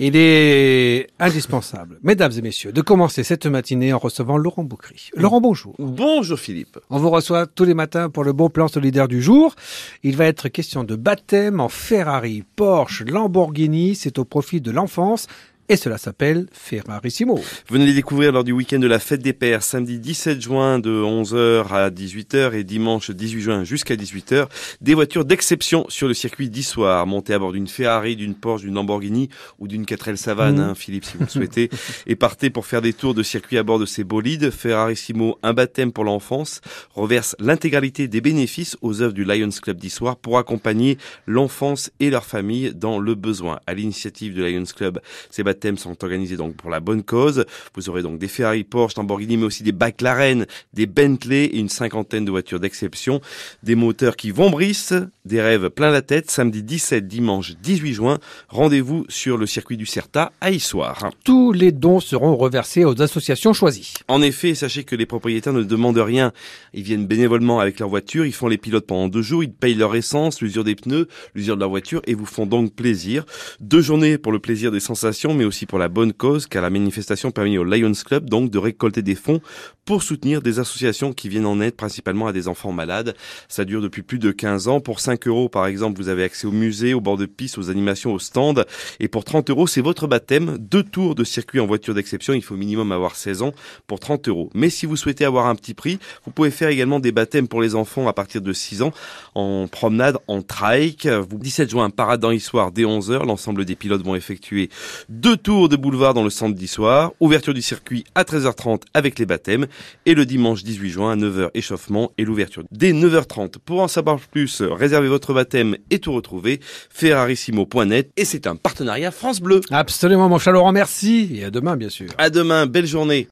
Il est indispensable, mesdames et messieurs, de commencer cette matinée en recevant Laurent Boucry. Laurent, bonjour. Bonjour Philippe. On vous reçoit tous les matins pour le bon plan solidaire du jour. Il va être question de baptême en Ferrari, Porsche, Lamborghini. C'est au profit de l'enfance et cela s'appelle Ferrarissimo. Venez les découvrir lors du week-end de la fête des pères, samedi 17 juin de 11h à 18h et dimanche 18 juin jusqu'à 18h. Des voitures d'exception sur le circuit d'Issoire, montées à bord d'une Ferrari, d'une Porsche, d'une Lamborghini ou d'une 4L Savane, mmh. hein, Philippe, si vous le souhaitez. et partez pour faire des tours de circuit à bord de ces bolides. Ferrarissimo, un baptême pour l'enfance, reverse l'intégralité des bénéfices aux œuvres du Lions Club d'Issoire pour accompagner l'enfance et leur famille dans le besoin. À l'initiative du Lions Club, ces thèmes sont organisés donc pour la bonne cause. Vous aurez donc des Ferrari, Porsche, Lamborghini, mais aussi des McLaren, des Bentley et une cinquantaine de voitures d'exception. Des moteurs qui vont brisse, des rêves plein la tête. Samedi 17, dimanche 18 juin, rendez-vous sur le circuit du Certa à Issoire. Tous les dons seront reversés aux associations choisies. En effet, sachez que les propriétaires ne demandent rien. Ils viennent bénévolement avec leur voiture, ils font les pilotes pendant deux jours, ils payent leur essence, l'usure des pneus, l'usure de leur voiture et vous font donc plaisir. Deux journées pour le plaisir des sensations, mais aussi pour la bonne cause, car la manifestation permet au Lions Club donc de récolter des fonds pour soutenir des associations qui viennent en aide principalement à des enfants malades. Ça dure depuis plus de 15 ans. Pour 5 euros, par exemple, vous avez accès au musée, au bord de piste, aux animations, au stand. Et pour 30 euros, c'est votre baptême. Deux tours de circuit en voiture d'exception. Il faut minimum avoir 16 ans pour 30 euros. Mais si vous souhaitez avoir un petit prix, vous pouvez faire également des baptêmes pour les enfants à partir de 6 ans en promenade, en trike. Vous 17 juin, parade dans l'histoire dès 11h. L'ensemble des pilotes vont effectuer deux tours de boulevard dans le centre d'histoire. Ouverture du circuit à 13h30 avec les baptêmes. Et le dimanche 18 juin à 9h échauffement et l'ouverture dès 9h30. Pour en savoir plus, réservez votre baptême et tout retrouver. Ferrarissimo.net et c'est un partenariat France Bleu. Absolument mon cher Laurent, merci et à demain bien sûr. À demain, belle journée.